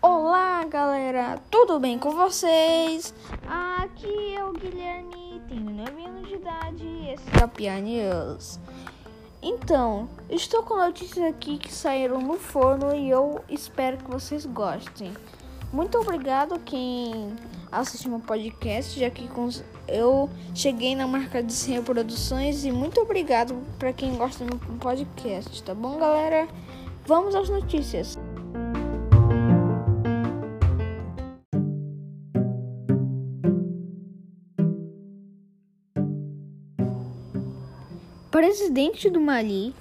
Olá, galera, tudo bem com vocês? Aqui é o Guilherme, tenho 9 anos de idade e esse é o Pia News. Então, estou com notícias aqui que saíram no forno e eu espero que vocês gostem. Muito obrigado quem assistiu meu podcast, já que eu cheguei na marca de 100 reproduções e muito obrigado para quem gosta do meu podcast, tá bom, galera? Vamos às notícias. Presidente do Mali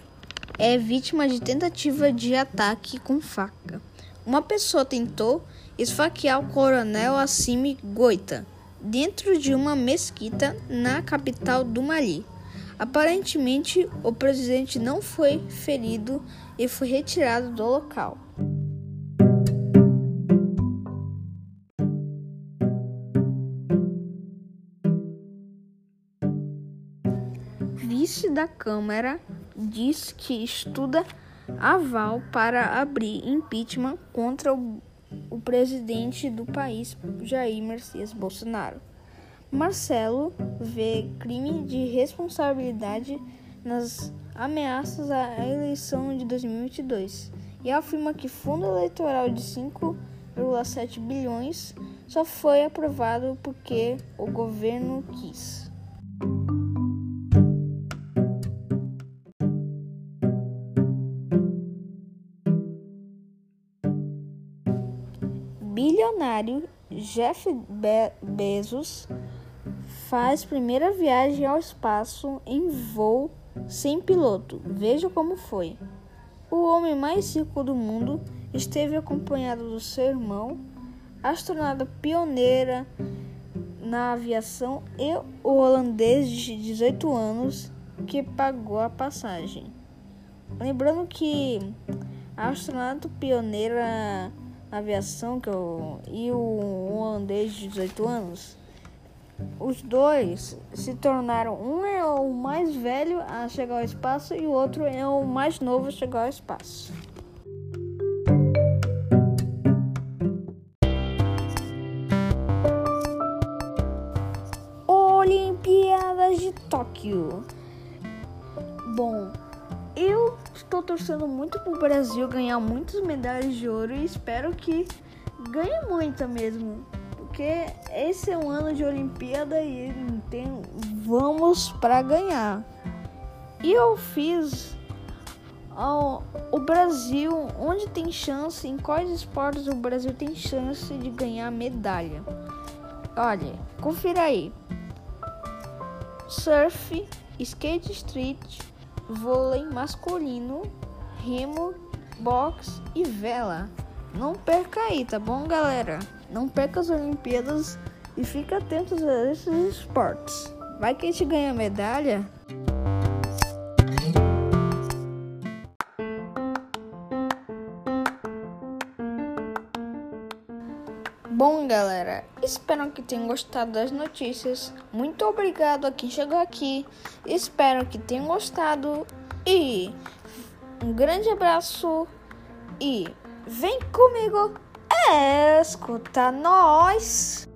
é vítima de tentativa de ataque com faca. Uma pessoa tentou esfaquear o coronel Assimi Goita dentro de uma mesquita na capital do Mali. Aparentemente, o presidente não foi ferido e foi retirado do local. Vice da Câmara diz que estuda aval para abrir impeachment contra o o presidente do país, Jair Messias Bolsonaro. Marcelo vê crime de responsabilidade nas ameaças à eleição de 2022 e afirma que fundo eleitoral de 5,7 bilhões só foi aprovado porque o governo quis. Bilionário Jeff Be Bezos faz primeira viagem ao espaço em voo sem piloto. Veja como foi. O homem mais rico do mundo esteve acompanhado do seu irmão, astronauta pioneira na aviação, e o holandês de 18 anos que pagou a passagem. Lembrando que a astronauta pioneira aviação que eu, e o holandês de 18 anos, os dois se tornaram um é o mais velho a chegar ao espaço e o outro é o mais novo a chegar ao espaço. Olimpíadas de Tóquio. Bom, eu estou torcendo muito pro Brasil ganhar muitas medalhas de ouro e espero que ganhe muita mesmo. Porque esse é um ano de Olimpíada e tem, vamos para ganhar. E eu fiz ao, o Brasil, onde tem chance, em quais esportes o Brasil tem chance de ganhar medalha. Olha, confira aí. Surf, skate street, vôlei masculino, remo, boxe e vela. Não perca aí, tá bom, galera? Não perca as Olimpíadas e fique atentos a esses esportes. Vai que a gente ganha medalha. Bom, galera, espero que tenham gostado das notícias. Muito obrigado a quem chegou aqui. Espero que tenham gostado e um grande abraço e vem comigo escuta nós.